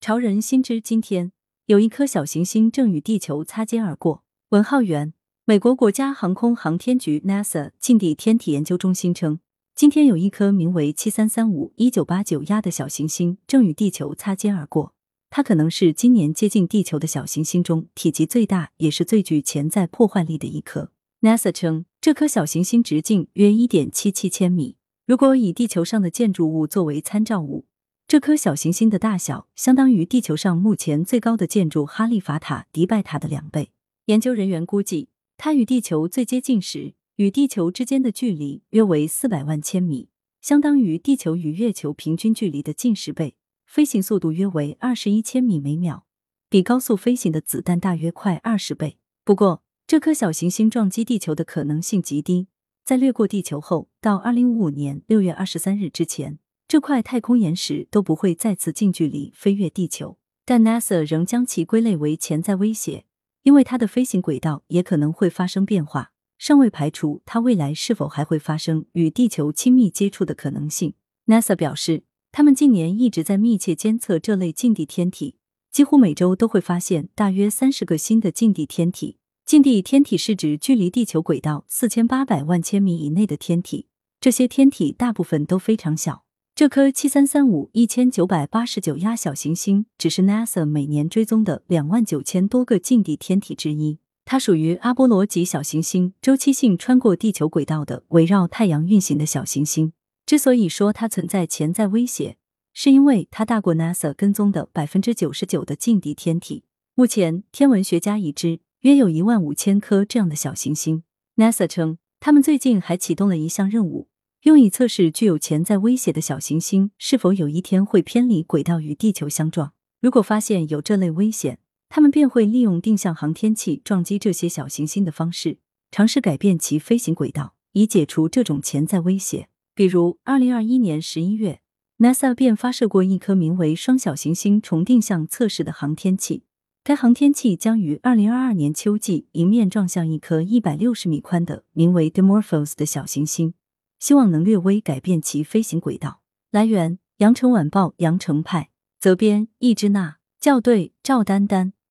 潮人心知今天，有一颗小行星正与地球擦肩而过。文浩源，美国国家航空航天局 NASA 近地天体研究中心称，今天有一颗名为七三三五一九八九亚的小行星正与地球擦肩而过。它可能是今年接近地球的小行星中体积最大，也是最具潜在破坏力的一颗。NASA 称，这颗小行星直径约一点七七千米。如果以地球上的建筑物作为参照物，这颗小行星的大小相当于地球上目前最高的建筑哈利法塔迪拜塔的两倍。研究人员估计，它与地球最接近时，与地球之间的距离约为四百万千米，相当于地球与月球平均距离的近十倍。飞行速度约为二十一千米每秒，比高速飞行的子弹大约快二十倍。不过，这颗小行星撞击地球的可能性极低，在掠过地球后，到二零五五年六月二十三日之前。这块太空岩石都不会再次近距离飞越地球，但 NASA 仍将其归类为潜在威胁，因为它的飞行轨道也可能会发生变化，尚未排除它未来是否还会发生与地球亲密接触的可能性。NASA 表示，他们近年一直在密切监测这类近地天体，几乎每周都会发现大约三十个新的近地天体。近地天体是指距离地球轨道四千八百万千米以内的天体，这些天体大部分都非常小。这颗七三三五一千九百八十九亚小行星只是 NASA 每年追踪的两万九千多个近地天体之一。它属于阿波罗级小行星，周期性穿过地球轨道的围绕太阳运行的小行星。之所以说它存在潜在威胁，是因为它大过 NASA 跟踪的百分之九十九的近地天体。目前，天文学家已知约有一万五千颗这样的小行星。NASA 称，他们最近还启动了一项任务。用以测试具有潜在威胁的小行星是否有一天会偏离轨道与地球相撞。如果发现有这类危险，他们便会利用定向航天器撞击这些小行星的方式，尝试改变其飞行轨道，以解除这种潜在威胁。比如，二零二一年十一月，NASA 便发射过一颗名为“双小行星重定向测试”的航天器。该航天器将于二零二二年秋季迎面撞向一颗一百六十米宽的名为 Dimorphos 的小行星。希望能略微改变其飞行轨道。来源：羊城晚报羊城派，责编：易之娜，校对：赵丹丹。